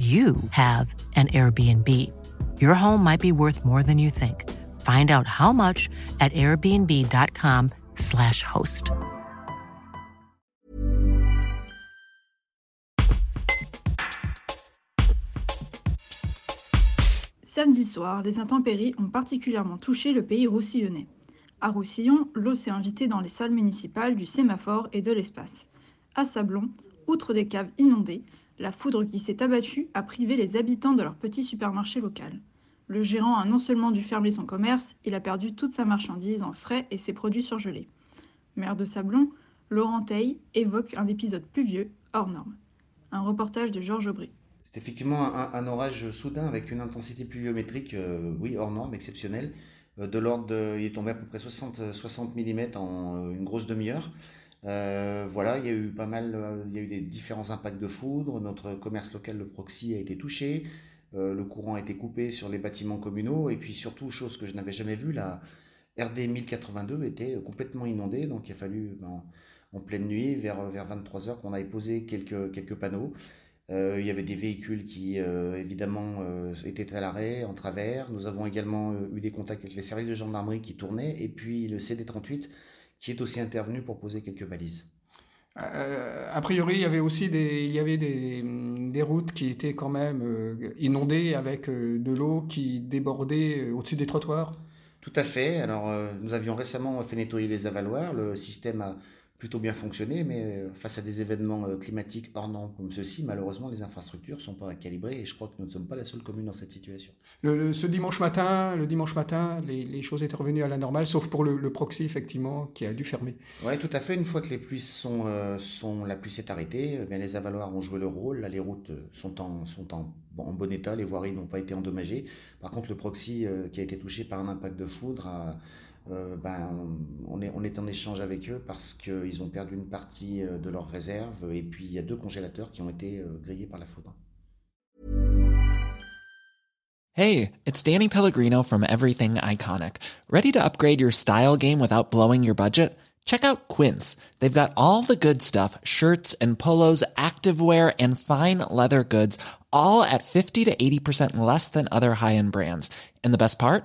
you have an Airbnb. Your home might be worth more than you think. Find out how much at airbnb.com/slash host. Samedi soir, les intempéries ont particulièrement touché le pays roussillonnais. À Roussillon, l'eau s'est invitée dans les salles municipales du sémaphore et de l'espace. À Sablon, outre des caves inondées, la foudre qui s'est abattue a privé les habitants de leur petit supermarché local. Le gérant a non seulement dû fermer son commerce, il a perdu toute sa marchandise en frais et ses produits surgelés. Maire de Sablon, Laurent Teil évoque un épisode pluvieux hors norme. Un reportage de Georges Aubry. C'est effectivement un, orage soudain avec une intensité pluviométrique, euh, oui, hors norme, exceptionnelle. Euh, de l'ordre il est tombé à peu près 60, 60 mm en euh, une grosse demi-heure. Euh, voilà, il y a eu pas mal, euh, il y a eu des différents impacts de foudre. Notre commerce local, le Proxy, a été touché. Euh, le courant a été coupé sur les bâtiments communaux. Et puis surtout, chose que je n'avais jamais vue, la RD 1082 était complètement inondée. Donc il a fallu, ben, en pleine nuit, vers, vers 23h, qu'on aille poser quelques, quelques panneaux. il y avait des véhicules qui, évidemment, étaient à l'arrêt, en travers. Nous avons également eu des contacts avec les services de gendarmerie qui tournaient. Et puis le CD38 qui est aussi intervenu pour poser quelques balises. Euh, a priori, il y avait aussi des, il y avait des, des routes qui étaient quand même euh, inondées avec euh, de l'eau qui débordait euh, au-dessus des trottoirs. Tout à fait. Alors, euh, nous avions récemment fait nettoyer les avaloirs. Le système a plutôt bien fonctionné, mais euh, face à des événements euh, climatiques hors normes comme ceux-ci, malheureusement, les infrastructures ne sont pas calibrées et je crois que nous ne sommes pas la seule commune dans cette situation. Le, le, ce dimanche matin, le dimanche matin, les, les, choses étaient revenues à la normale, sauf pour le, le proxy, effectivement, qui a dû fermer. Oui, tout à fait. Une fois que les pluies sont, euh, sont la pluie s'est arrêtée, eh bien, les avaloirs ont joué le rôle. Là, les routes sont en, sont en, bon, en bon état, les voiries n'ont pas été endommagées. Par contre, le proxy, euh, qui a été touché par un impact de foudre, a euh, ben, on, est, on est en échange avec eux parce qu'ils ont perdu une partie euh, de leurs réserves et puis il y a deux congélateurs qui ont été euh, grillés par la foudre. Hey, it's Danny Pellegrino from Everything Iconic. Ready to upgrade your style game without blowing your budget? Check out Quince. They've got all the good stuff shirts and polos, activewear, and fine leather goods, all at 50 to 80% less than other high end brands. And the best part?